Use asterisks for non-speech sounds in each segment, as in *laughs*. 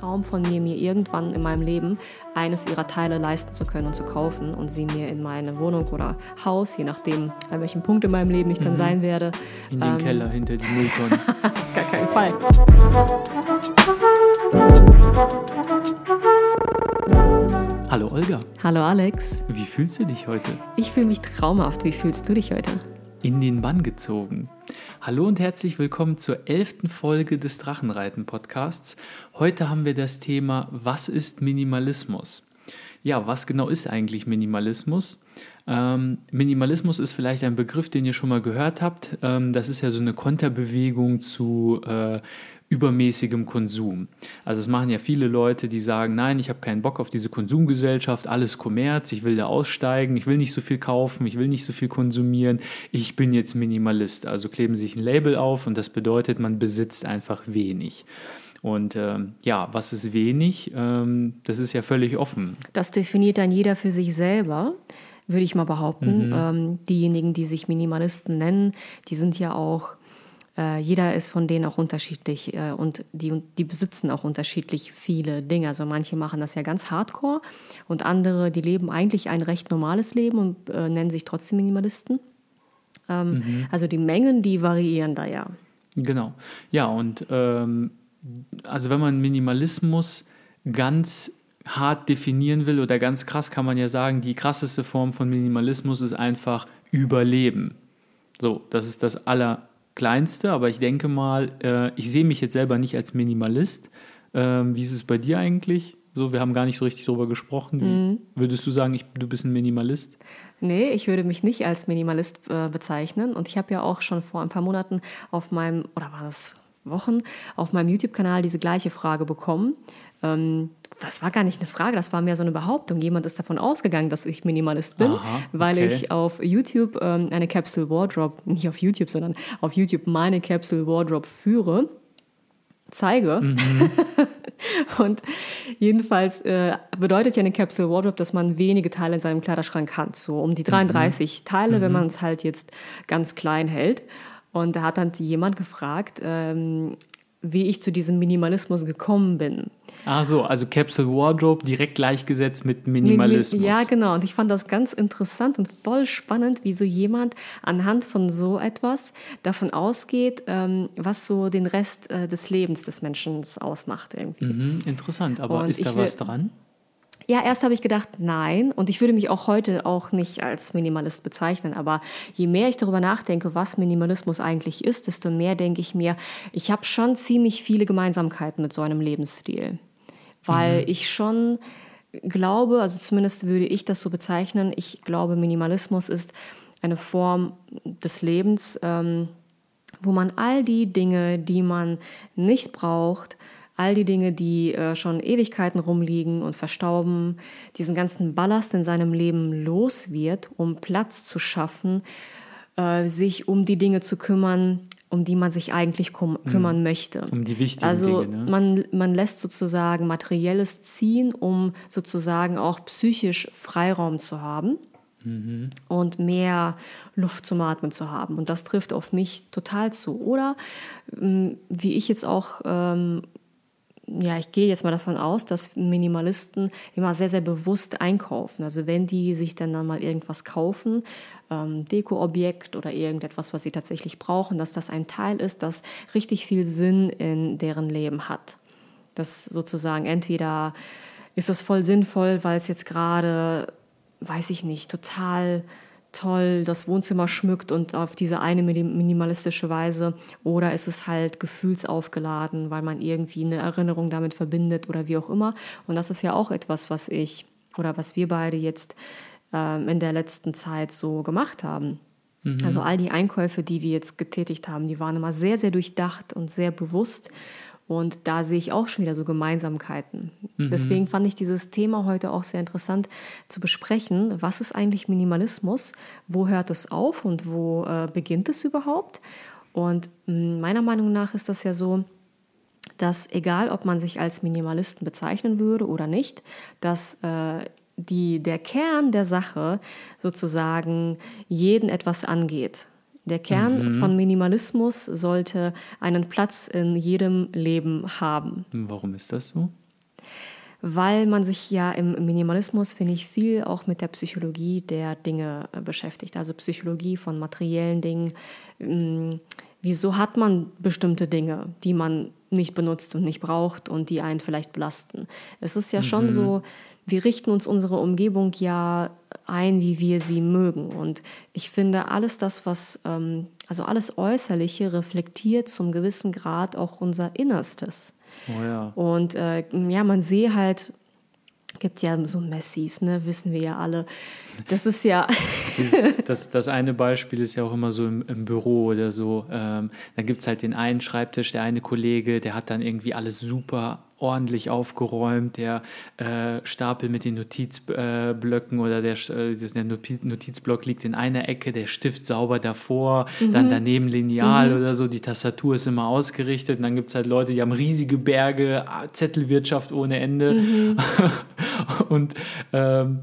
Traum von mir, mir irgendwann in meinem Leben eines ihrer Teile leisten zu können und zu kaufen und sie mir in meine Wohnung oder Haus, je nachdem, an welchem Punkt in meinem Leben ich dann mhm. sein werde. In den ähm, Keller hinter die Mülltonne. Auf *laughs* gar keinen Fall. Hallo Olga. Hallo Alex. Wie fühlst du dich heute? Ich fühle mich traumhaft. Wie fühlst du dich heute? In den Bann gezogen. Hallo und herzlich willkommen zur elften Folge des Drachenreiten-Podcasts. Heute haben wir das Thema, was ist Minimalismus? Ja, was genau ist eigentlich Minimalismus? Ähm, Minimalismus ist vielleicht ein Begriff, den ihr schon mal gehört habt. Ähm, das ist ja so eine Konterbewegung zu äh, übermäßigem Konsum. Also es machen ja viele Leute, die sagen, nein, ich habe keinen Bock auf diese Konsumgesellschaft, alles Kommerz, ich will da aussteigen, ich will nicht so viel kaufen, ich will nicht so viel konsumieren, ich bin jetzt Minimalist. Also kleben sich ein Label auf und das bedeutet, man besitzt einfach wenig. Und ähm, ja, was ist wenig? Ähm, das ist ja völlig offen. Das definiert dann jeder für sich selber würde ich mal behaupten. Mhm. Ähm, diejenigen, die sich Minimalisten nennen, die sind ja auch äh, jeder ist von denen auch unterschiedlich äh, und die, die besitzen auch unterschiedlich viele Dinge. Also manche machen das ja ganz hardcore und andere, die leben eigentlich ein recht normales Leben und äh, nennen sich trotzdem Minimalisten. Ähm, mhm. Also die Mengen, die variieren da ja. Genau. Ja, und ähm, also wenn man Minimalismus ganz hart definieren will oder ganz krass, kann man ja sagen, die krasseste Form von Minimalismus ist einfach Überleben. So, das ist das aller kleinste, aber ich denke mal, äh, ich sehe mich jetzt selber nicht als Minimalist. Ähm, wie ist es bei dir eigentlich? So, wir haben gar nicht so richtig darüber gesprochen. Mhm. Würdest du sagen, ich, du bist ein Minimalist? Nee, ich würde mich nicht als Minimalist äh, bezeichnen. Und ich habe ja auch schon vor ein paar Monaten auf meinem, oder war das Wochen, auf meinem YouTube-Kanal diese gleiche Frage bekommen. Ähm, das war gar nicht eine Frage, das war mehr so eine Behauptung. Jemand ist davon ausgegangen, dass ich Minimalist bin, Aha, okay. weil ich auf YouTube ähm, eine Capsule Wardrobe, *laughs* nicht auf YouTube, sondern auf YouTube meine Capsule Wardrobe führe, zeige. Mhm. *laughs* Und jedenfalls äh, bedeutet ja eine Capsule Wardrobe, dass man wenige Teile in seinem Kleiderschrank hat, so um die 33 mhm. Teile, mhm. wenn man es halt jetzt ganz klein hält. Und da hat dann jemand gefragt, ähm, wie ich zu diesem Minimalismus gekommen bin. Ach so, also Capsule Wardrobe direkt gleichgesetzt mit Minimalismus. Ja, genau. Und ich fand das ganz interessant und voll spannend, wie so jemand anhand von so etwas davon ausgeht, ähm, was so den Rest äh, des Lebens des Menschen ausmacht. Irgendwie. Mhm, interessant, aber und ist da was dran? Ja, erst habe ich gedacht, nein. Und ich würde mich auch heute auch nicht als Minimalist bezeichnen. Aber je mehr ich darüber nachdenke, was Minimalismus eigentlich ist, desto mehr denke ich mir, ich habe schon ziemlich viele Gemeinsamkeiten mit so einem Lebensstil weil mhm. ich schon glaube, also zumindest würde ich das so bezeichnen, ich glaube, Minimalismus ist eine Form des Lebens, ähm, wo man all die Dinge, die man nicht braucht, all die Dinge, die äh, schon Ewigkeiten rumliegen und verstauben, diesen ganzen Ballast in seinem Leben los wird, um Platz zu schaffen, äh, sich um die Dinge zu kümmern, um die man sich eigentlich mhm. kümmern möchte. Um die wichtigen also Dinge. Ne? Man, man lässt sozusagen materielles ziehen, um sozusagen auch psychisch Freiraum zu haben mhm. und mehr Luft zum Atmen zu haben. Und das trifft auf mich total zu. Oder ähm, wie ich jetzt auch ähm, ja, ich gehe jetzt mal davon aus, dass Minimalisten immer sehr, sehr bewusst einkaufen. Also wenn die sich dann, dann mal irgendwas kaufen, ähm, Dekoobjekt oder irgendetwas, was sie tatsächlich brauchen, dass das ein Teil ist, das richtig viel Sinn in deren Leben hat. Das sozusagen entweder ist das voll sinnvoll, weil es jetzt gerade, weiß ich nicht, total toll das Wohnzimmer schmückt und auf diese eine minimalistische Weise oder ist es halt gefühlsaufgeladen, weil man irgendwie eine Erinnerung damit verbindet oder wie auch immer. Und das ist ja auch etwas, was ich oder was wir beide jetzt ähm, in der letzten Zeit so gemacht haben. Mhm. Also all die Einkäufe, die wir jetzt getätigt haben, die waren immer sehr, sehr durchdacht und sehr bewusst und da sehe ich auch schon wieder so Gemeinsamkeiten. Mhm. Deswegen fand ich dieses Thema heute auch sehr interessant zu besprechen. Was ist eigentlich Minimalismus? Wo hört es auf und wo äh, beginnt es überhaupt? Und hm, meiner Meinung nach ist das ja so, dass egal, ob man sich als Minimalisten bezeichnen würde oder nicht, dass äh, die, der Kern der Sache sozusagen jeden etwas angeht. Der Kern mhm. von Minimalismus sollte einen Platz in jedem Leben haben. Warum ist das so? weil man sich ja im Minimalismus, finde ich, viel auch mit der Psychologie der Dinge äh, beschäftigt. Also Psychologie von materiellen Dingen. Ähm, wieso hat man bestimmte Dinge, die man nicht benutzt und nicht braucht und die einen vielleicht belasten? Es ist ja mhm. schon so, wir richten uns unsere Umgebung ja ein, wie wir sie mögen. Und ich finde, alles das, was, ähm, also alles Äußerliche reflektiert zum gewissen Grad auch unser Innerstes. Oh ja. Und äh, ja, man sehe halt, gibt ja so Messis, ne, wissen wir ja alle. Das ist ja. *laughs* Dieses, das, das eine Beispiel ist ja auch immer so im, im Büro oder so. Ähm, dann gibt es halt den einen Schreibtisch, der eine Kollege, der hat dann irgendwie alles super ordentlich aufgeräumt, der äh, Stapel mit den Notizblöcken äh, oder der, äh, der Notizblock liegt in einer Ecke, der Stift sauber davor, mhm. dann daneben Lineal mhm. oder so, die Tastatur ist immer ausgerichtet und dann gibt es halt Leute, die haben riesige Berge, Zettelwirtschaft ohne Ende mhm. *laughs* und ähm,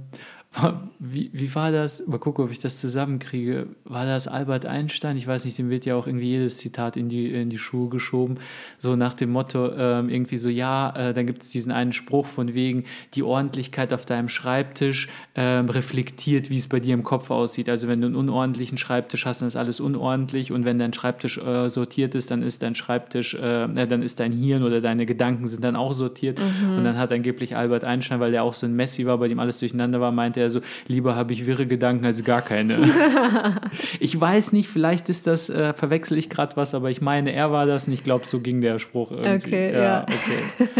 *laughs* wie, wie war das? Mal gucken, ob ich das zusammenkriege. War das Albert Einstein? Ich weiß nicht, dem wird ja auch irgendwie jedes Zitat in die, in die Schuhe geschoben. So nach dem Motto, ähm, irgendwie so, ja, äh, dann gibt es diesen einen Spruch von wegen, die Ordentlichkeit auf deinem Schreibtisch ähm, reflektiert, wie es bei dir im Kopf aussieht. Also wenn du einen unordentlichen Schreibtisch hast, dann ist alles unordentlich und wenn dein Schreibtisch äh, sortiert ist, dann ist dein Schreibtisch, äh, dann ist dein Hirn oder deine Gedanken sind dann auch sortiert. Mhm. Und dann hat angeblich Albert Einstein, weil der auch so ein Messi war, bei dem alles durcheinander war, meinte er so, lieber habe ich wirre Gedanken als gar keine. *laughs* ich weiß nicht, vielleicht ist das, äh, verwechsel ich gerade was, aber ich meine, er war das und ich glaube, so ging der Spruch irgendwie. Okay, ja. ja. Okay.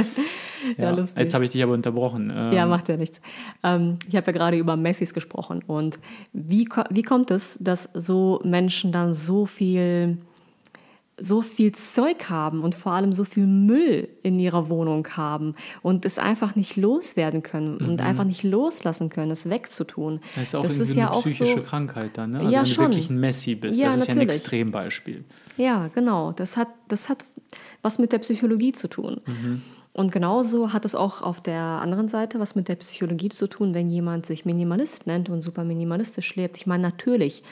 *laughs* ja, lustig. Jetzt habe ich dich aber unterbrochen. Ähm, ja, macht ja nichts. Ähm, ich habe ja gerade über Messis gesprochen und wie, wie kommt es, dass so Menschen dann so viel so viel Zeug haben und vor allem so viel Müll in ihrer Wohnung haben und es einfach nicht loswerden können mhm. und einfach nicht loslassen können, es wegzutun. Das ist auch das ist ja eine psychische auch so, Krankheit dann, ne? Also ja, wenn du wirklich ein Messi bist, ja, das ist natürlich. ja ein Extrembeispiel. Ja, genau. Das hat, das hat was mit der Psychologie zu tun. Mhm. Und genauso hat es auch auf der anderen Seite was mit der Psychologie zu tun, wenn jemand sich Minimalist nennt und super minimalistisch lebt. Ich meine, natürlich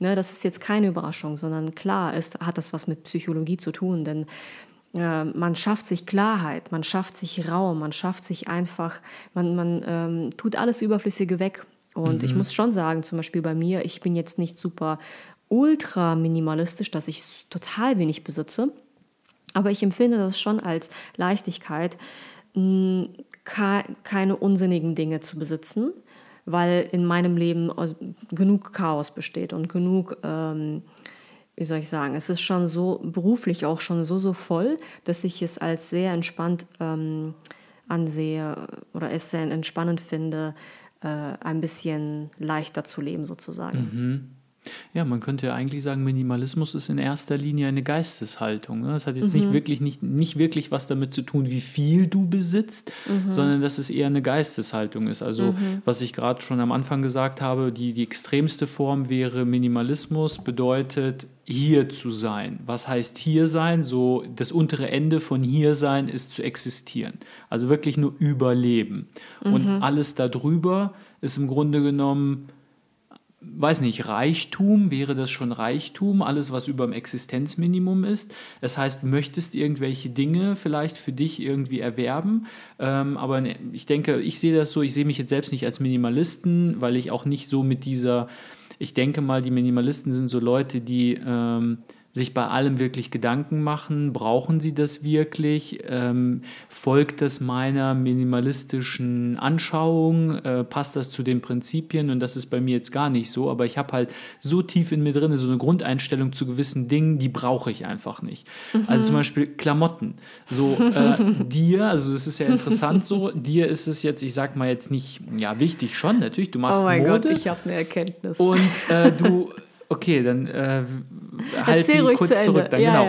Ne, das ist jetzt keine Überraschung, sondern klar ist, hat das was mit Psychologie zu tun, denn äh, man schafft sich Klarheit, man schafft sich Raum, man schafft sich einfach, man, man ähm, tut alles Überflüssige weg. Und mhm. ich muss schon sagen, zum Beispiel bei mir, ich bin jetzt nicht super ultra minimalistisch, dass ich total wenig besitze, aber ich empfinde das schon als Leichtigkeit, mh, keine unsinnigen Dinge zu besitzen weil in meinem Leben genug Chaos besteht und genug, ähm, wie soll ich sagen, es ist schon so beruflich auch schon so, so voll, dass ich es als sehr entspannt ähm, ansehe oder es sehr entspannend finde, äh, ein bisschen leichter zu leben sozusagen. Mhm. Ja, man könnte ja eigentlich sagen, Minimalismus ist in erster Linie eine Geisteshaltung. Ne? Das hat jetzt mhm. nicht, wirklich, nicht, nicht wirklich was damit zu tun, wie viel du besitzt, mhm. sondern dass es eher eine Geisteshaltung ist. Also, mhm. was ich gerade schon am Anfang gesagt habe, die, die extremste Form wäre Minimalismus, bedeutet hier zu sein. Was heißt hier sein? So das untere Ende von hier sein ist zu existieren. Also wirklich nur überleben. Und mhm. alles darüber ist im Grunde genommen weiß nicht, Reichtum, wäre das schon Reichtum, alles, was über dem Existenzminimum ist. Das heißt, du möchtest irgendwelche Dinge vielleicht für dich irgendwie erwerben. Ähm, aber ne, ich denke, ich sehe das so, ich sehe mich jetzt selbst nicht als Minimalisten, weil ich auch nicht so mit dieser, ich denke mal, die Minimalisten sind so Leute, die ähm, sich bei allem wirklich Gedanken machen, brauchen sie das wirklich, ähm, folgt das meiner minimalistischen Anschauung, äh, passt das zu den Prinzipien und das ist bei mir jetzt gar nicht so, aber ich habe halt so tief in mir drin so eine Grundeinstellung zu gewissen Dingen, die brauche ich einfach nicht. Mhm. Also zum Beispiel Klamotten. So äh, *laughs* dir, also das ist ja interessant so, dir ist es jetzt, ich sag mal jetzt nicht, ja wichtig schon, natürlich, du machst oh mein Mode. Gott, ich habe eine Erkenntnis. Und äh, du Okay, dann äh, halt die kurz zurück. Dann, ja, genau.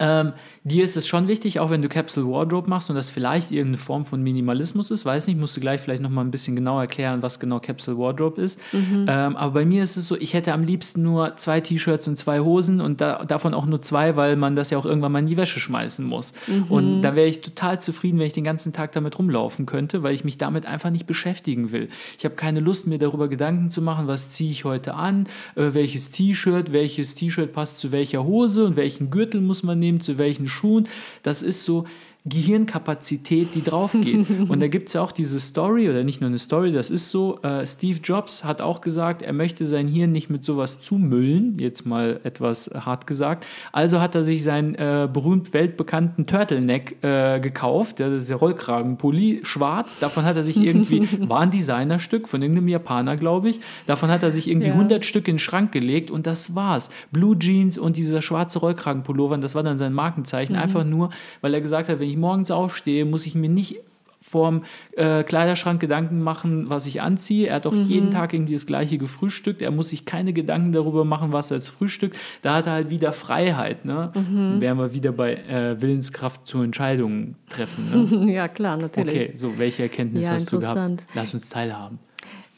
Ja. Ähm, dir ist es schon wichtig, auch wenn du Capsule Wardrobe machst und das vielleicht irgendeine Form von Minimalismus ist, weiß nicht, musst du gleich vielleicht nochmal ein bisschen genauer erklären, was genau Capsule Wardrobe ist. Mhm. Ähm, aber bei mir ist es so, ich hätte am liebsten nur zwei T-Shirts und zwei Hosen und da, davon auch nur zwei, weil man das ja auch irgendwann mal in die Wäsche schmeißen muss. Mhm. Und da wäre ich total zufrieden, wenn ich den ganzen Tag damit rumlaufen könnte, weil ich mich damit einfach nicht beschäftigen will. Ich habe keine Lust, mir darüber Gedanken zu machen, was ziehe ich heute an, äh, welches T-Shirt, welches T-Shirt passt zu welcher Hose und welchen Gürtel muss man nehmen, zu welchen Schuhen. Das ist so, Gehirnkapazität, die drauf geht. *laughs* und da gibt es ja auch diese Story, oder nicht nur eine Story, das ist so, äh, Steve Jobs hat auch gesagt, er möchte sein Hirn nicht mit sowas zumüllen, jetzt mal etwas hart gesagt. Also hat er sich seinen äh, berühmt weltbekannten Turtleneck äh, gekauft, das ist der Rollkragenpulli, schwarz, davon hat er sich irgendwie, *laughs* war ein Designerstück von irgendeinem Japaner, glaube ich, davon hat er sich irgendwie ja. 100 Stück in den Schrank gelegt und das war's. Blue Jeans und dieser schwarze Rollkragenpullover, das war dann sein Markenzeichen, mhm. einfach nur, weil er gesagt hat, wenn ich ich morgens aufstehe, muss ich mir nicht vorm äh, Kleiderschrank Gedanken machen, was ich anziehe. Er hat auch mhm. jeden Tag irgendwie das gleiche gefrühstückt. Er muss sich keine Gedanken darüber machen, was er als frühstückt. Da hat er halt wieder Freiheit. Ne? Mhm. Wären wir wieder bei äh, Willenskraft zu Entscheidungen treffen. Ne? *laughs* ja, klar, natürlich. Okay, so welche Erkenntnisse ja, hast du gehabt? Lass uns teilhaben.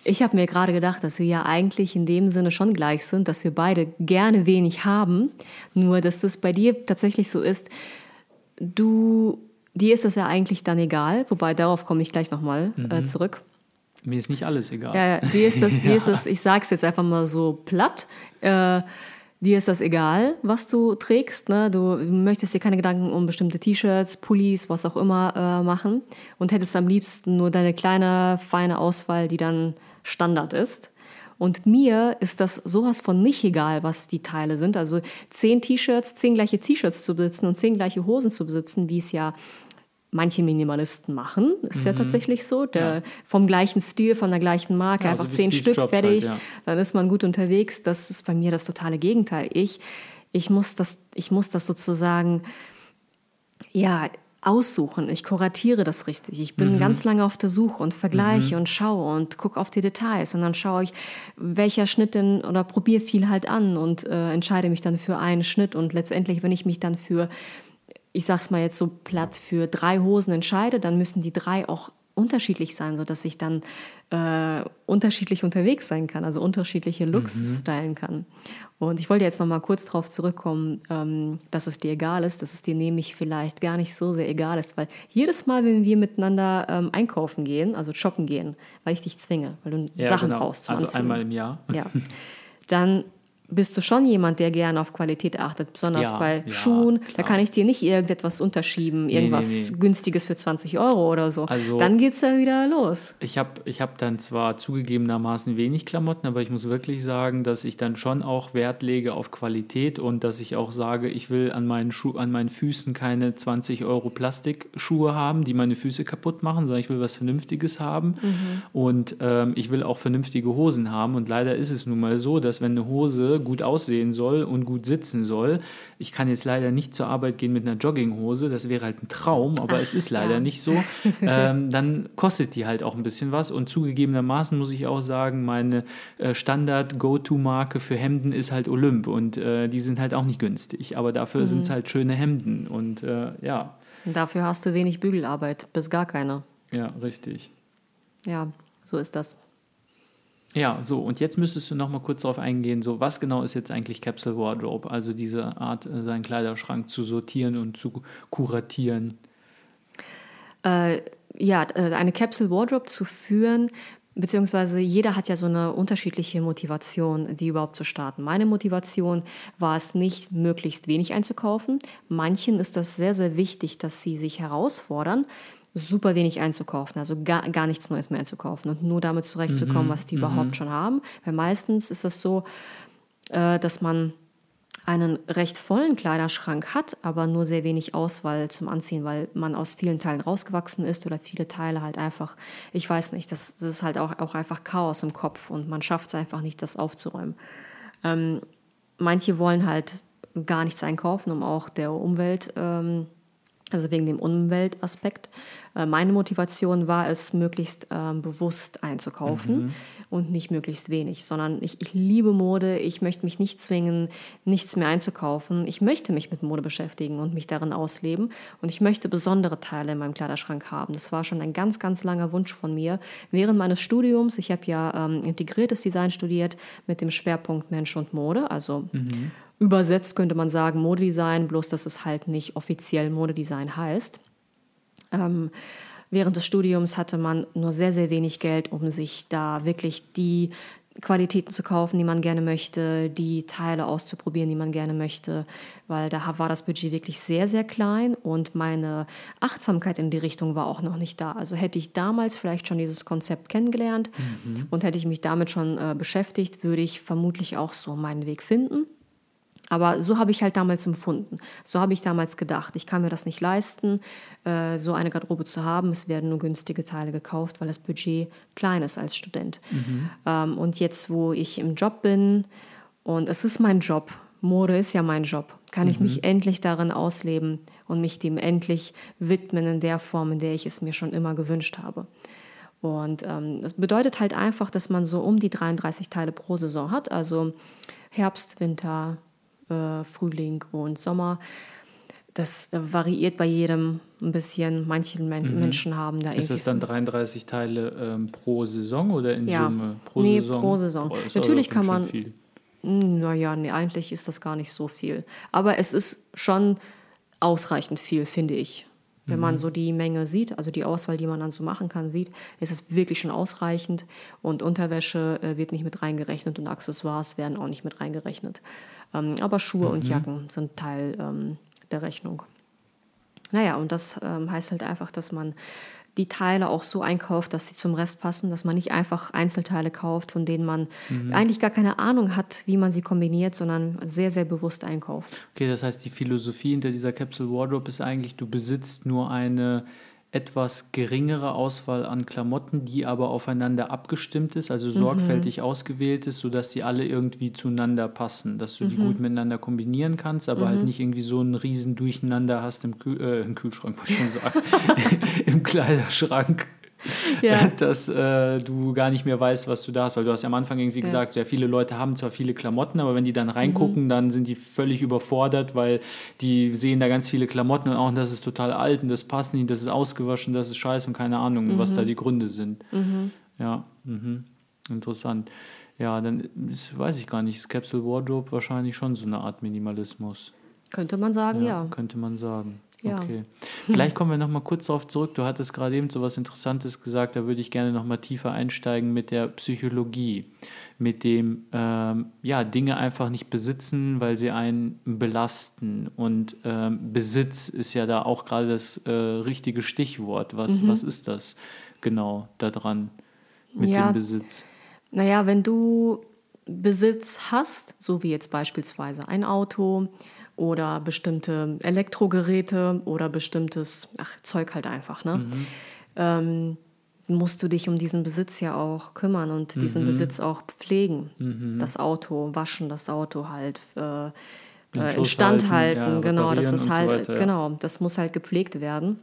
Ich habe mir gerade gedacht, dass wir ja eigentlich in dem Sinne schon gleich sind, dass wir beide gerne wenig haben. Nur, dass das bei dir tatsächlich so ist, du dir ist das ja eigentlich dann egal, wobei darauf komme ich gleich nochmal äh, mhm. äh, zurück. Mir ist nicht alles egal. Ja, ja. Dir ist das, ja. *laughs* dir ist das ich sage es jetzt einfach mal so platt, äh, dir ist das egal, was du trägst. Ne? Du möchtest dir keine Gedanken um bestimmte T-Shirts, Pullis, was auch immer äh, machen und hättest am liebsten nur deine kleine, feine Auswahl, die dann Standard ist. Und mir ist das sowas von nicht egal, was die Teile sind. Also zehn T-Shirts, zehn gleiche T-Shirts zu besitzen und zehn gleiche Hosen zu besitzen, wie es ja manche Minimalisten machen. Ist mhm. ja tatsächlich so. Der, ja. Vom gleichen Stil, von der gleichen Marke, ja, einfach zehn Stück Jobs fertig. Halt, ja. Dann ist man gut unterwegs. Das ist bei mir das totale Gegenteil. Ich, ich, muss, das, ich muss das sozusagen, ja, aussuchen. Ich kuratiere das richtig. Ich bin mhm. ganz lange auf der Suche und vergleiche mhm. und schaue und gucke auf die Details und dann schaue ich, welcher Schnitt denn oder probiere viel halt an und äh, entscheide mich dann für einen Schnitt und letztendlich, wenn ich mich dann für ich sag's mal jetzt so platt, für drei Hosen entscheide, dann müssen die drei auch unterschiedlich sein, sodass ich dann äh, unterschiedlich unterwegs sein kann, also unterschiedliche Looks mhm. stylen kann. Und ich wollte jetzt noch mal kurz darauf zurückkommen, ähm, dass es dir egal ist, dass es dir nämlich vielleicht gar nicht so sehr egal ist, weil jedes Mal, wenn wir miteinander ähm, einkaufen gehen, also shoppen gehen, weil ich dich zwinge, weil du ja, Sachen genau. brauchst zum Also Anziehen. einmal im Jahr. Ja. *laughs* Dann bist du schon jemand, der gerne auf Qualität achtet, besonders ja, bei ja, Schuhen. Klar. Da kann ich dir nicht irgendetwas unterschieben, irgendwas nee, nee, nee. günstiges für 20 Euro oder so. Also, dann geht es ja wieder los. Ich habe ich hab dann zwar zugegebenermaßen wenig Klamotten, aber ich muss wirklich sagen, dass ich dann schon auch Wert lege auf Qualität und dass ich auch sage, ich will an meinen, Schuh, an meinen Füßen keine 20 Euro Plastikschuhe haben, die meine Füße kaputt machen, sondern ich will was Vernünftiges haben. Mhm. Und ähm, ich will auch vernünftige Hosen haben. Und leider ist es nun mal so, dass wenn eine Hose gut aussehen soll und gut sitzen soll. Ich kann jetzt leider nicht zur Arbeit gehen mit einer Jogginghose, das wäre halt ein Traum, aber Ach, es ist leider ja. nicht so. *laughs* Ähm, dann kostet die halt auch ein bisschen was und zugegebenermaßen muss ich auch sagen, meine äh, Standard-Go-To-Marke für Hemden ist halt Olymp und äh, die sind halt auch nicht günstig, aber dafür mhm. sind es halt schöne Hemden und äh, ja. Dafür hast du wenig Bügelarbeit, bis gar keine. Ja, richtig. Ja, so ist das. Ja, so, und jetzt müsstest du noch mal kurz darauf eingehen, so, was genau ist jetzt eigentlich Capsule Wardrobe? Also diese Art, äh, seinen Kleiderschrank zu sortieren und zu kuratieren. Äh, ja, äh, eine Capsule Wardrobe zu führen, beziehungsweise jeder hat ja so eine unterschiedliche Motivation, die überhaupt zu starten. Meine Motivation war es nicht, möglichst wenig einzukaufen. Manchen ist das sehr, sehr wichtig, dass sie sich herausfordern, super wenig einzukaufen, also gar, gar nichts Neues mehr einzukaufen und nur damit zurechtzukommen, mhm. was die mhm. überhaupt schon haben. Weil meistens ist es so, äh, dass man einen recht vollen Kleiderschrank hat, aber nur sehr wenig Auswahl zum Anziehen, weil man aus vielen Teilen rausgewachsen ist oder viele Teile halt einfach, ich weiß nicht, das, das ist halt auch, auch einfach Chaos im Kopf und man schafft es einfach nicht, das aufzuräumen. Ähm, manche wollen halt gar nichts einkaufen, um auch der Umwelt ähm, also wegen dem Umweltaspekt. Äh, meine Motivation war es, möglichst ähm, bewusst einzukaufen mhm. und nicht möglichst wenig, sondern ich, ich liebe Mode, ich möchte mich nicht zwingen, nichts mehr einzukaufen. Ich möchte mich mit Mode beschäftigen und mich darin ausleben und ich möchte besondere Teile in meinem Kleiderschrank haben. Das war schon ein ganz, ganz langer Wunsch von mir. Während meines Studiums, ich habe ja ähm, integriertes Design studiert mit dem Schwerpunkt Mensch und Mode, also mhm Übersetzt könnte man sagen Modedesign, bloß dass es halt nicht offiziell Modedesign heißt. Ähm, während des Studiums hatte man nur sehr, sehr wenig Geld, um sich da wirklich die Qualitäten zu kaufen, die man gerne möchte, die Teile auszuprobieren, die man gerne möchte, weil da war das Budget wirklich sehr, sehr klein und meine Achtsamkeit in die Richtung war auch noch nicht da. Also hätte ich damals vielleicht schon dieses Konzept kennengelernt mhm. und hätte ich mich damit schon äh, beschäftigt, würde ich vermutlich auch so meinen Weg finden. Aber so habe ich halt damals empfunden. So habe ich damals gedacht. Ich kann mir das nicht leisten, äh, so eine Garderobe zu haben. Es werden nur günstige Teile gekauft, weil das Budget klein ist als Student. Mhm. Ähm, und jetzt, wo ich im Job bin und es ist mein Job, Mode ist ja mein Job, kann ich mich mhm. endlich darin ausleben und mich dem endlich widmen in der Form, in der ich es mir schon immer gewünscht habe. Und ähm, das bedeutet halt einfach, dass man so um die 33 Teile pro Saison hat, also Herbst, Winter, äh, Frühling und Sommer. Das äh, variiert bei jedem ein bisschen. Manche Men mhm. Menschen haben da Ist das dann 33 Teile ähm, pro Saison oder in ja. Summe? Pro nee, Saison? pro Saison. Oh, Natürlich kann man. Viel. Naja, nee, eigentlich ist das gar nicht so viel. Aber es ist schon ausreichend viel, finde ich. Wenn man mhm. so die Menge sieht, also die Auswahl, die man dann so machen kann, sieht, ist es wirklich schon ausreichend. Und Unterwäsche äh, wird nicht mit reingerechnet und Accessoires werden auch nicht mit reingerechnet. Ähm, aber Schuhe mhm. und Jacken sind Teil ähm, der Rechnung. Naja, und das ähm, heißt halt einfach, dass man die Teile auch so einkauft, dass sie zum Rest passen, dass man nicht einfach Einzelteile kauft, von denen man mhm. eigentlich gar keine Ahnung hat, wie man sie kombiniert, sondern sehr, sehr bewusst einkauft. Okay, das heißt, die Philosophie hinter dieser Capsule Wardrobe ist eigentlich, du besitzt nur eine etwas geringere Auswahl an Klamotten, die aber aufeinander abgestimmt ist, also sorgfältig mhm. ausgewählt ist, sodass sie alle irgendwie zueinander passen, dass du mhm. die gut miteinander kombinieren kannst, aber halt mhm. halt nicht irgendwie so ein riesen Durcheinander hast im, Kühl äh, im Kühlschrank, wollte ich schon sagen, *laughs* im Kleiderschrank *laughs* ja. dass äh, du gar nicht mehr weißt, was du da hast. Weil du hast ja am Anfang irgendwie ja. gesagt, sehr viele Leute haben zwar viele Klamotten, aber wenn die dann reingucken, mhm. dann sind die völlig überfordert, weil die sehen da ganz viele Klamotten und auch, das ist total alt und das passt nicht, das ist ausgewaschen, das ist scheiße und keine Ahnung, mhm. was da die Gründe sind. Mhm. Ja, mhm. interessant. Ja, dann ist, weiß ich gar nicht, Capsule Wardrobe wahrscheinlich schon so eine Art Minimalismus. Könnte man sagen, ja. ja. Könnte man sagen. Ja. Okay. Vielleicht kommen wir noch mal kurz darauf zurück. Du hattest gerade eben so was Interessantes gesagt, da würde ich gerne noch mal tiefer einsteigen mit der Psychologie, mit dem ähm, ja Dinge einfach nicht besitzen, weil sie einen belasten. Und ähm, Besitz ist ja da auch gerade das äh, richtige Stichwort. Was, mhm. was ist das genau daran mit ja. dem Besitz? Naja, wenn du Besitz hast, so wie jetzt beispielsweise ein Auto, oder bestimmte Elektrogeräte oder bestimmtes ach, Zeug halt einfach. Ne? Mhm. Ähm, musst du dich um diesen Besitz ja auch kümmern und diesen mhm. Besitz auch pflegen. Mhm. Das Auto, waschen das Auto halt, äh, äh instand halten, ja, genau, das ist halt, so weiter, ja. genau, das muss halt gepflegt werden.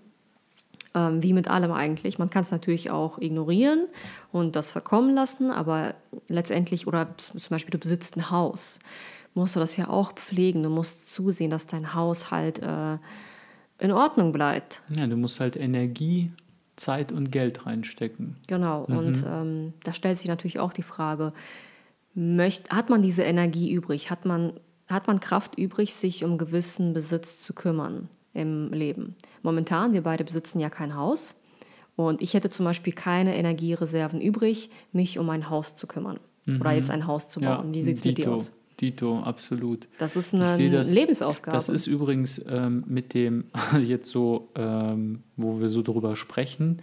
Ähm, wie mit allem eigentlich. Man kann es natürlich auch ignorieren und das verkommen lassen, aber letztendlich, oder zum Beispiel du besitzt ein Haus musst du das ja auch pflegen. Du musst zusehen, dass dein Haushalt äh, in Ordnung bleibt. Ja, du musst halt Energie, Zeit und Geld reinstecken. Genau, mhm. und ähm, da stellt sich natürlich auch die Frage, möcht, hat man diese Energie übrig? Hat man, hat man Kraft übrig, sich um gewissen Besitz zu kümmern im Leben? Momentan, wir beide besitzen ja kein Haus. Und ich hätte zum Beispiel keine Energiereserven übrig, mich um ein Haus zu kümmern. Mhm. Oder jetzt ein Haus zu bauen. Ja, Wie sieht es mit dir aus? Dito, absolut. Das ist eine das, Lebensaufgabe. Das ist übrigens ähm, mit dem, *laughs* jetzt so, ähm, wo wir so drüber sprechen,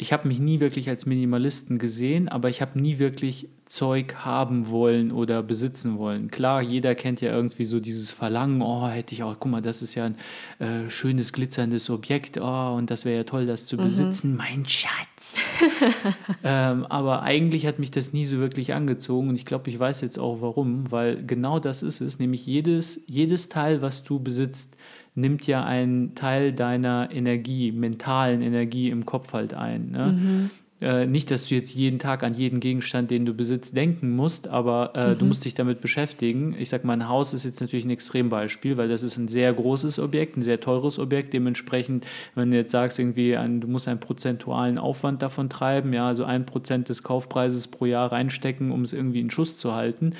ich habe mich nie wirklich als Minimalisten gesehen, aber ich habe nie wirklich Zeug haben wollen oder besitzen wollen. Klar, jeder kennt ja irgendwie so dieses Verlangen, oh, hätte ich auch, guck mal, das ist ja ein äh, schönes, glitzerndes Objekt, oh, und das wäre ja toll, das zu mhm. besitzen, mein Schatz. *laughs* ähm, aber eigentlich hat mich das nie so wirklich angezogen und ich glaube, ich weiß jetzt auch warum, weil genau das ist es, nämlich jedes, jedes Teil, was du besitzt, nimmt ja einen Teil deiner Energie, mentalen Energie im Kopf halt ein. Ne? Mhm. Äh, nicht, dass du jetzt jeden Tag an jeden Gegenstand, den du besitzt, denken musst, aber äh, mhm. du musst dich damit beschäftigen. Ich sag mal, ein Haus ist jetzt natürlich ein Extrembeispiel, weil das ist ein sehr großes Objekt, ein sehr teures Objekt. Dementsprechend, wenn du jetzt sagst, irgendwie, ein, du musst einen prozentualen Aufwand davon treiben, ja, also ein Prozent des Kaufpreises pro Jahr reinstecken, um es irgendwie in Schuss zu halten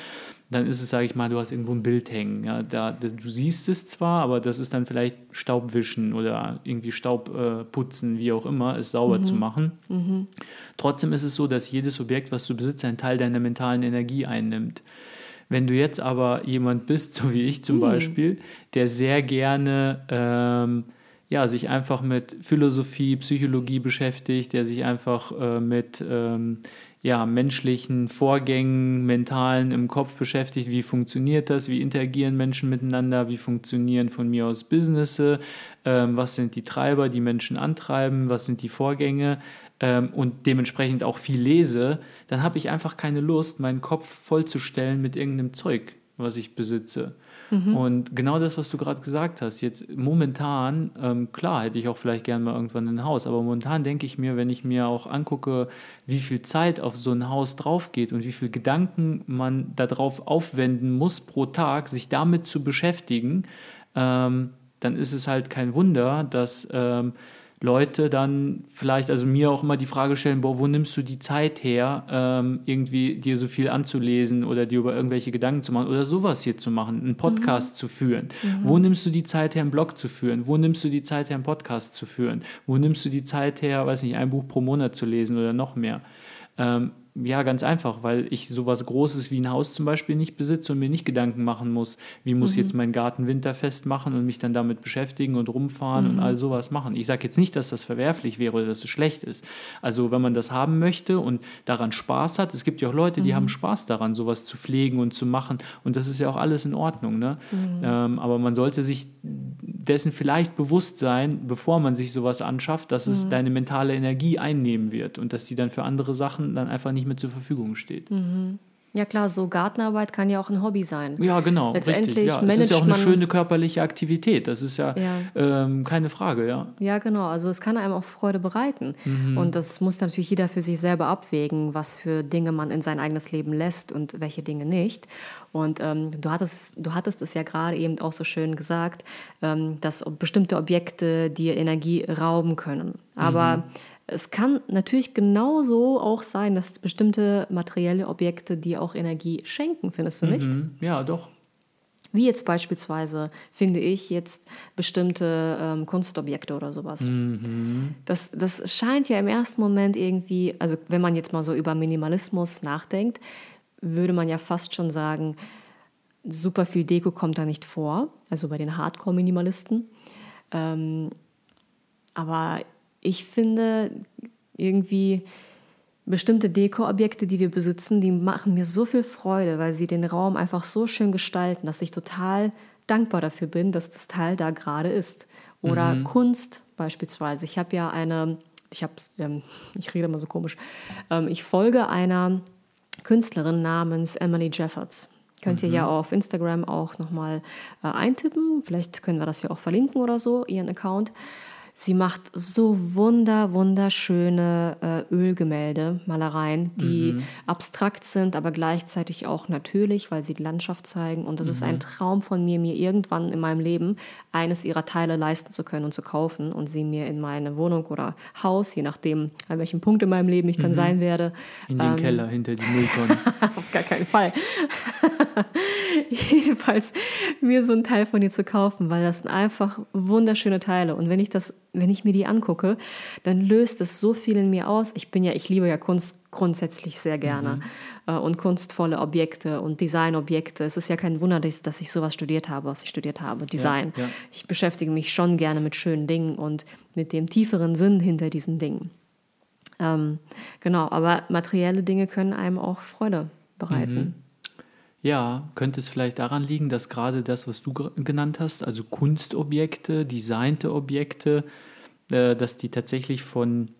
dann ist es, sage ich mal, du hast irgendwo ein Bild hängen. Ja, da, du siehst es zwar, aber das ist dann vielleicht Staubwischen oder irgendwie Staub äh, wie auch immer, es sauber mhm. zu machen. Mhm. Trotzdem ist es so, dass jedes Objekt, was du besitzt, einen Teil deiner mentalen Energie einnimmt. Wenn du jetzt aber jemand bist, *laughs* so wie ich zum mhm. Beispiel, der sehr gerne ähm, ja, sich einfach mit Philosophie, Psychologie beschäftigt, der sich einfach äh, mit ähm, ja, menschlichen Vorgängen, mentalen im Kopf beschäftigt. Wie funktioniert das? Wie interagieren Menschen miteinander? Wie funktionieren von mir aus Business? Ähm, was sind die Treiber, die Menschen antreiben? Was sind die Vorgänge? Ähm, und dementsprechend auch viel lese, dann habe ich einfach keine Lust, meinen Kopf vollzustellen mit irgendeinem Zeug, was ich besitze. Mhm. Und genau das, was du gerade gesagt hast, jetzt momentan, ähm, klar, hätte ich auch vielleicht gerne mal irgendwann ein Haus, aber momentan denke ich mir, wenn ich mir auch angucke, wie viel Zeit auf so ein Haus drauf geht und wie viel Gedanken man darauf aufwenden muss pro Tag, sich damit zu beschäftigen, ähm, dann ist es halt kein Wunder, dass ähm, Leute dann vielleicht, also mir auch immer die Frage stellen, boah, wo nimmst du die Zeit her, ähm, irgendwie dir so viel anzulesen oder dir über irgendwelche Gedanken zu machen oder sowas hier zu machen, einen Podcast mhm. zu führen. Mhm. Wo nimmst du die Zeit her, einen Blog zu führen? Wo nimmst du die Zeit her, einen Podcast zu führen? Wo nimmst du die Zeit her, weiß nicht, ein Buch pro Monat zu lesen oder noch mehr? Ähm, ja, ganz einfach, weil ich sowas Großes wie ein Haus zum Beispiel nicht besitze und mir nicht Gedanken machen muss, wie muss mhm. jetzt mein Garten winterfest machen und mich dann damit beschäftigen und rumfahren mhm. und all sowas machen. Ich sage jetzt nicht, dass das verwerflich wäre oder dass es schlecht ist. Also wenn man das haben möchte und daran Spaß hat, es gibt ja auch Leute, die mhm. haben Spaß daran, sowas zu pflegen und zu machen und das ist ja auch alles in Ordnung. Ne? Mhm. Ähm, aber man sollte sich dessen vielleicht bewusst sein, bevor man sich sowas anschafft, dass es mhm. deine mentale Energie einnehmen wird und dass die dann für andere Sachen dann einfach nicht mehr zur Verfügung steht. Mhm. Ja klar, so Gartenarbeit kann ja auch ein Hobby sein. Ja, genau. Letztendlich ja. Es ist ja auch eine schöne körperliche Aktivität. Das ist ja, ja. Ähm, keine Frage, ja. Ja, genau. Also es kann einem auch Freude bereiten. Mhm. Und das muss natürlich jeder für sich selber abwägen, was für Dinge man in sein eigenes Leben lässt und welche Dinge nicht. Und ähm, du, hattest, du hattest es ja gerade eben auch so schön gesagt, ähm, dass bestimmte Objekte dir Energie rauben können. Aber mhm es kann natürlich genauso auch sein, dass bestimmte materielle Objekte dir auch Energie schenken, findest du nicht? Mhm. Ja, doch. Wie jetzt beispielsweise, finde ich, jetzt bestimmte ähm, Kunstobjekte oder sowas. Mhm. Das, das scheint ja im ersten Moment irgendwie, also wenn man jetzt mal so über Minimalismus nachdenkt, würde man ja fast schon sagen, super viel Deko kommt da nicht vor, also bei den Hardcore-Minimalisten. Ähm, aber ich finde irgendwie bestimmte Dekoobjekte, die wir besitzen, die machen mir so viel Freude, weil sie den Raum einfach so schön gestalten, dass ich total dankbar dafür bin, dass das Teil da gerade ist. Oder mhm. Kunst beispielsweise. Ich habe ja eine, ich habe, ähm, ich rede immer so komisch, ähm, ich folge einer Künstlerin namens Emily Jeffords. Könnt ihr ja mhm. auf Instagram auch nochmal äh, eintippen. Vielleicht können wir das ja auch verlinken oder so, ihren Account. Sie macht so wunder, wunderschöne äh, Ölgemälde, Malereien, die mhm. abstrakt sind, aber gleichzeitig auch natürlich, weil sie die Landschaft zeigen. Und das mhm. ist ein mhm. Traum von mir, mir irgendwann in meinem Leben eines ihrer Teile leisten zu können und zu kaufen und sie mir in meine Wohnung oder Haus, je nachdem, an welchem Punkt in meinem Leben ich dann mhm. sein werde. In den ähm, Keller hinter die Mülltonnen. *laughs* auf gar keinen Fall. *laughs* Jedenfalls mir so ein Teil von ihr zu kaufen, weil das sind einfach wunderschöne Teile. Und wenn ich das wenn ich mir die angucke, dann löst es so viel in mir aus. Ich bin ja, ich liebe ja Kunst grundsätzlich sehr gerne mhm. Äh, und kunstvolle Objekte und Designobjekte. Es ist ja kein Wunder, dass ich sowas studiert habe, was ich studiert habe, Design. Ja, ja. Ich beschäftige mich schon gerne mit schönen Dingen und mit dem tieferen Sinn hinter diesen Dingen. Ähm, genau, aber materielle Dinge können einem auch Freude bereiten. Mhm. Ja, könnte es vielleicht daran liegen, dass gerade das, was du genannt hast, also Kunstobjekte, designte Objekte, äh, dass die tatsächlich von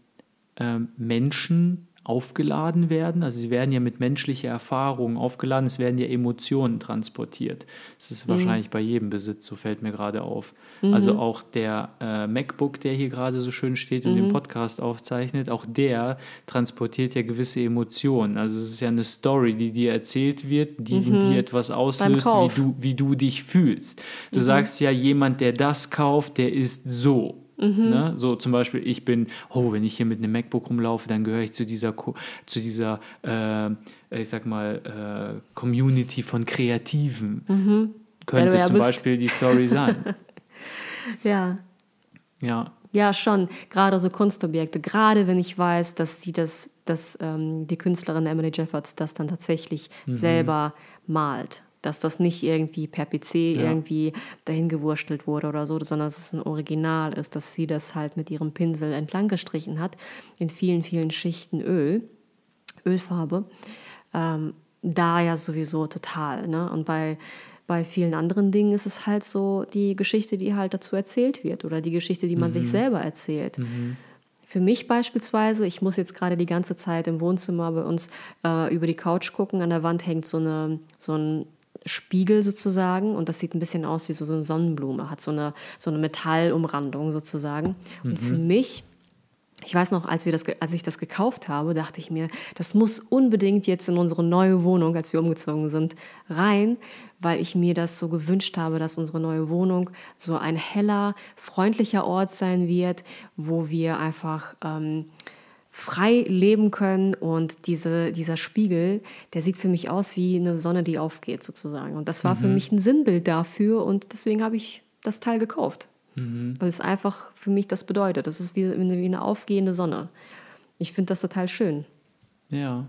äh, Menschen aufgeladen werden. Also sie werden ja mit menschlicher Erfahrung aufgeladen, es werden ja Emotionen transportiert. Das ist mhm. wahrscheinlich bei jedem Besitz, so fällt mir gerade auf. Mhm. Also auch der äh, MacBook, der hier gerade so schön steht und mhm. den Podcast aufzeichnet, auch der transportiert ja gewisse Emotionen. Also es ist ja eine Story, die dir erzählt wird, die mhm. dir etwas auslöst, wie du, wie du dich fühlst. Du mhm. sagst ja, jemand, der das kauft, der ist so. Ne? So zum Beispiel, ich bin, oh, wenn ich hier mit einem MacBook rumlaufe, dann gehöre ich zu dieser, zu dieser äh, ich sag mal, äh, Community von Kreativen. Mhm. Könnte ja zum bist. Beispiel die Story sein. *laughs* Ja. ja. Ja, schon. Gerade so Kunstobjekte. Gerade wenn ich weiß, dass sie das, dass ähm, die Künstlerin Emily Jeffords das dann tatsächlich selber malt. Dass das nicht irgendwie per PC irgendwie dahin gewurstelt wurde oder so, sondern dass es ein Original ist, dass sie das halt mit ihrem Pinsel entlang gestrichen hat, in vielen, vielen Schichten Öl, Ölfarbe. Ähm, da ja sowieso total. Ne? Und bei, bei vielen anderen Dingen ist es halt so die Geschichte, die halt dazu erzählt wird oder die Geschichte, die man sich selber erzählt. Für mich beispielsweise, ich muss jetzt gerade die ganze Zeit im Wohnzimmer bei uns äh, über die Couch gucken. An der Wand hängt so, eine, so ein Spiegel sozusagen und das sieht ein bisschen aus wie so, so eine Sonnenblume, hat so eine, so eine Metallumrandung sozusagen. Und für mich ich weiß noch, als, wir das, als ich das gekauft habe, dachte ich mir, das muss unbedingt jetzt in unsere neue Wohnung, als wir umgezogen sind, rein, weil ich mir das so gewünscht habe, dass unsere neue Wohnung so ein heller, freundlicher Ort sein wird, wo wir einfach ähm, frei leben können und diese, dieser Spiegel, der sieht für mich aus wie eine Sonne, die aufgeht sozusagen. Und das war für mich ein Sinnbild dafür und deswegen habe ich das Teil gekauft. Weil es einfach für mich das bedeutet. Das ist wie, eine- wie eine aufgehende Sonne. Ich finde das total schön. Ja.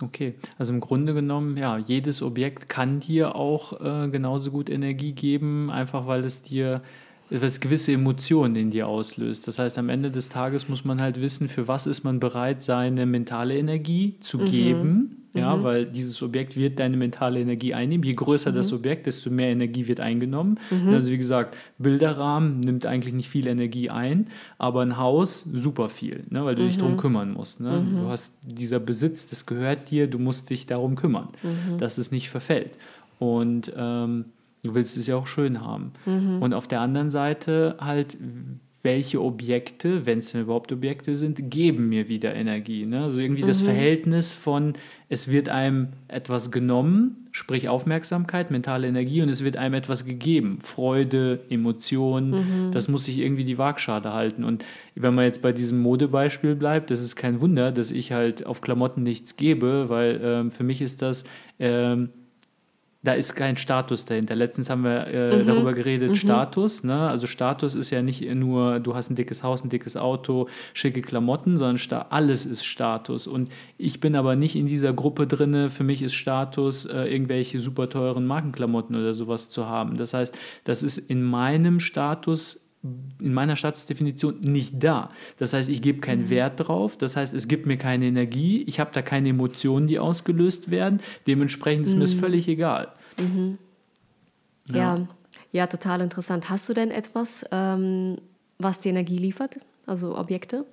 Okay, also im Grunde genommen, ja, jedes Objekt kann dir auch äh, genauso gut Energie geben, einfach weil es dir was gewisse Emotionen in dir auslöst. Das heißt, am Ende des Tages muss man halt wissen, für was ist man bereit, seine mentale Energie zu geben. Ja, weil dieses Objekt wird deine mentale Energie einnehmen. Je größer das Objekt, desto mehr Energie wird eingenommen. Also wie gesagt, Bilderrahmen nimmt eigentlich nicht viel Energie ein, aber ein Haus super viel, ne, weil du dich darum kümmern musst. Ne? Du hast dieser Besitz, das gehört dir, du musst dich darum kümmern, dass es nicht verfällt. Und ähm, du willst es ja auch schön haben. Und auf der anderen Seite halt, welche Objekte, wenn es denn überhaupt Objekte sind, geben mir wieder Energie. Ne? Also irgendwie das Verhältnis von, es wird einem etwas genommen, sprich Aufmerksamkeit, mentale Energie, und es wird einem etwas gegeben. Freude, Emotionen, das muss sich irgendwie die Waagschale halten. Und wenn man jetzt bei diesem Modebeispiel bleibt, das ist kein Wunder, dass ich halt auf Klamotten nichts gebe, weil ähm, für mich ist das... Ähm, da ist kein Status dahinter. Letztens haben wir äh, darüber geredet, Status. Ne? Also Status ist ja nicht nur, du hast ein dickes Haus, ein dickes Auto, schicke Klamotten, sondern alles ist Status. Und ich bin aber nicht in dieser Gruppe drinne. Für mich ist Status, äh, irgendwelche super teuren Markenklamotten oder sowas zu haben. Das heißt, das ist in meinem Status in meiner Statusdefinition nicht da. Das heißt, ich gebe keinen Wert drauf. Das heißt, es gibt mir keine Energie. Ich habe da keine Emotionen, die ausgelöst werden. Dementsprechend ist mir es völlig egal. Ja. ja, total interessant. Hast du denn etwas, ähm, was dir Energie liefert? Also Objekte?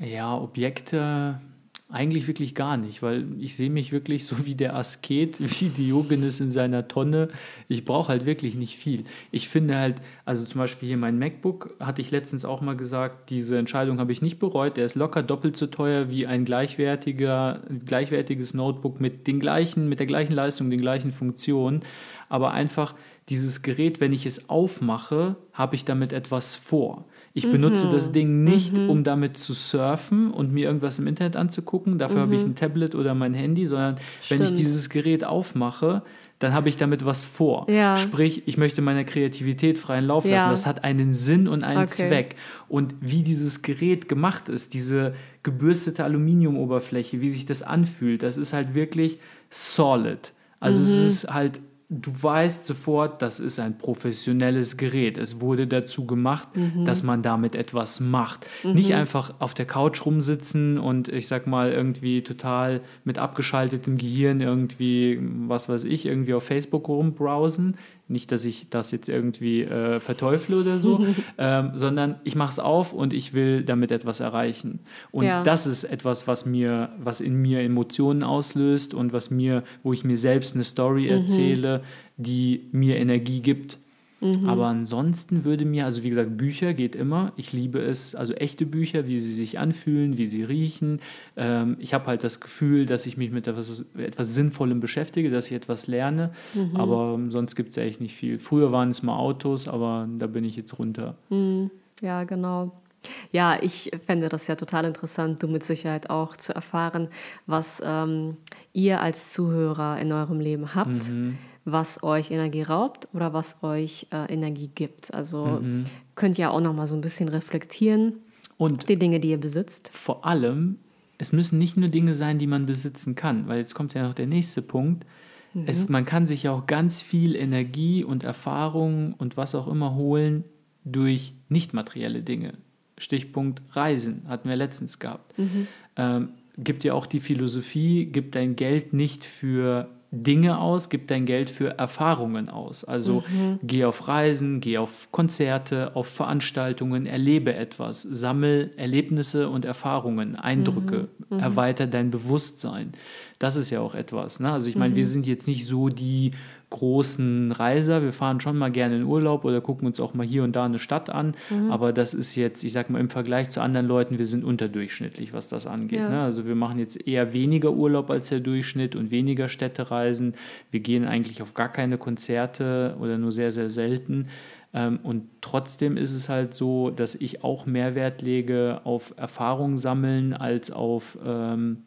Ja, Objekte eigentlich wirklich gar nicht, weil ich sehe mich wirklich so wie der Asket, *laughs* wie Diogenes in seiner Tonne. Ich brauche halt wirklich nicht viel. Ich finde halt, also zum Beispiel hier mein MacBook, hatte ich letztens auch mal gesagt, diese Entscheidung habe ich nicht bereut. Der ist locker doppelt so teuer wie ein gleichwertiger, gleichwertiges Notebook mit den gleichen, mit der gleichen Leistung, den gleichen Funktionen. Aber einfach dieses Gerät, wenn ich es aufmache, habe ich damit etwas vor. Ich benutze das Ding nicht, um damit zu surfen und mir irgendwas im Internet anzugucken. Dafür habe ich ein Tablet oder mein Handy, sondern wenn ich Stimmt. dieses Gerät aufmache, dann habe ich damit was vor. Ja. Sprich, ich möchte meiner Kreativität freien Lauf lassen. Ja. Das hat einen Sinn und einen Okay. Zweck. Und wie dieses Gerät gemacht ist, diese gebürstete Aluminiumoberfläche, wie sich das anfühlt, das ist halt wirklich solid. Also es ist halt, du weißt sofort, das ist ein professionelles Gerät. Es wurde dazu gemacht, dass man damit etwas macht. Nicht einfach auf der Couch rumsitzen und ich sag mal irgendwie total mit abgeschaltetem Gehirn irgendwie, was weiß ich, irgendwie auf Facebook rumbrowsen. Nicht, dass ich das jetzt irgendwie äh, verteufle oder so, *laughs* ähm, sondern ich mache es auf und ich will damit etwas erreichen. Und Ja. das ist etwas, was mir, was in mir Emotionen auslöst und was mir, wo ich mir selbst eine Story erzähle, die mir Energie gibt. Mhm. Aber ansonsten würde mir, also wie gesagt, Bücher geht immer. Ich liebe es, also echte Bücher, wie sie sich anfühlen, wie sie riechen. Ähm, ich habe halt das Gefühl, dass ich mich mit etwas, etwas Sinnvollem beschäftige, dass ich etwas lerne. Mhm. Aber sonst gibt es eigentlich nicht viel. Früher waren es mal Autos, aber da bin ich jetzt runter. Mhm. Ja, genau. Ja, ich fände das ja total interessant, du mit Sicherheit auch zu erfahren, was ähm, ihr als Zuhörer in eurem Leben habt. Mhm was euch Energie raubt oder was euch äh, Energie gibt. Also mhm. könnt ihr auch noch mal so ein bisschen reflektieren und die Dinge, die ihr besitzt. Vor allem, es müssen nicht nur Dinge sein, die man besitzen kann, weil jetzt kommt ja noch der nächste Punkt. Mhm. Es, man kann sich ja auch ganz viel Energie und Erfahrung und was auch immer holen durch nicht materielle Dinge. Stichpunkt Reisen hatten wir letztens gehabt. Mhm. Ähm, gibt ja auch die Philosophie, gib dein Geld nicht für Dinge aus, gib dein Geld für Erfahrungen aus. Also mhm. geh auf Reisen, geh auf Konzerte, auf Veranstaltungen, erlebe etwas, sammel Erlebnisse und Erfahrungen, Eindrücke, mhm. mhm. erweiter dein Bewusstsein. Das ist ja auch etwas. Ne? Also ich meine, mhm. wir sind jetzt nicht so die großen Reiser. Wir fahren schon mal gerne in Urlaub oder gucken uns auch mal hier und da eine Stadt an. Mhm. Aber das ist jetzt, ich sag mal, im Vergleich zu anderen Leuten, wir sind unterdurchschnittlich, was das angeht. Ja. Ne? Also wir machen jetzt eher weniger Urlaub als der Durchschnitt und weniger Städtereisen. Wir gehen eigentlich auf gar keine Konzerte oder nur sehr, sehr selten. Ähm, und trotzdem ist es halt so, dass ich auch mehr Wert lege auf Erfahrung sammeln als auf ähm,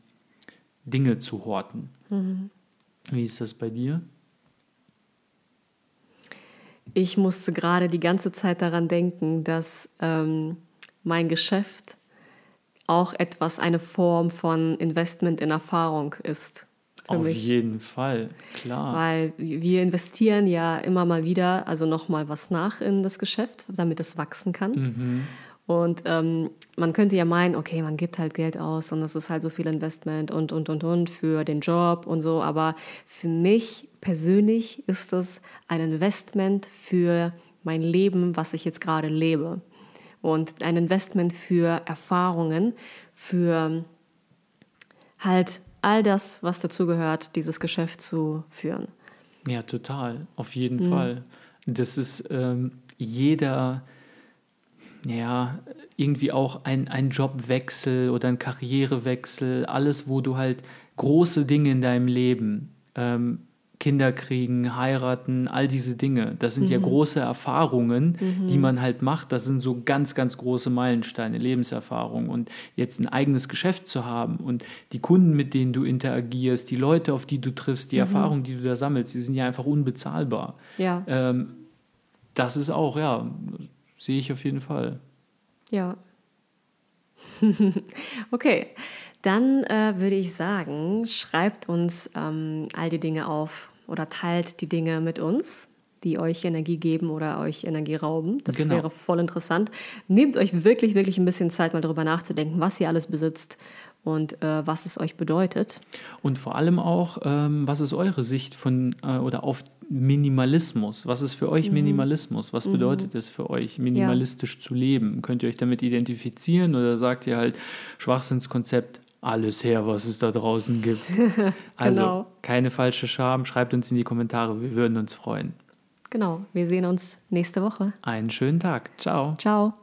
Dinge zu horten. Mhm. Wie ist das bei dir? Ich musste gerade die ganze Zeit daran denken, dass ähm, mein Geschäft auch etwas, eine Form von Investment in Erfahrung ist. Auf mich. jeden Fall, klar. Weil wir investieren ja immer mal wieder, also nochmal was nach in das Geschäft, damit es wachsen kann. Mhm. Und ähm, man könnte ja meinen, okay, man gibt halt Geld aus und das ist halt so viel Investment und, und, und, und für den Job und so. Aber für mich persönlich ist es ein Investment für mein Leben, was ich jetzt gerade lebe. Und ein Investment für Erfahrungen, für halt all das, was dazugehört, dieses Geschäft zu führen. Ja, total, auf jeden mhm. Fall. Das ist ähm, jeder ja, irgendwie auch ein, ein Jobwechsel oder ein Karrierewechsel, alles, wo du halt große Dinge in deinem Leben, ähm, Kinder kriegen, heiraten, all diese Dinge, das sind mhm. ja große Erfahrungen, mhm. die man halt macht. Das sind so ganz, ganz große Meilensteine, Lebenserfahrung. Und jetzt ein eigenes Geschäft zu haben und die Kunden, mit denen du interagierst, die Leute, auf die du triffst, die mhm. Erfahrungen, die du da sammelst, die sind ja einfach unbezahlbar. Ja. Ähm, das ist auch, ja, sehe ich auf jeden Fall. Ja. *laughs* okay, dann äh, würde ich sagen, schreibt uns ähm, all die Dinge auf oder teilt die Dinge mit uns, die euch Energie geben oder euch Energie rauben. Das genau. wäre voll interessant. Nehmt euch wirklich, wirklich ein bisschen Zeit, mal darüber nachzudenken, was ihr alles besitzt und äh, was es euch bedeutet. Und vor allem auch, ähm, was ist eure Sicht von äh, oder auf Minimalismus? Was ist für euch mhm. Minimalismus? Was mhm. bedeutet es für euch, minimalistisch ja. zu leben? Könnt ihr euch damit identifizieren oder sagt ihr halt Schwachsinnskonzept? Alles her, was es da draußen gibt. *laughs* Also genau. keine falsche Scham, schreibt uns in die Kommentare, wir würden uns freuen. Genau, wir sehen uns nächste Woche. Einen schönen Tag. Ciao. Ciao.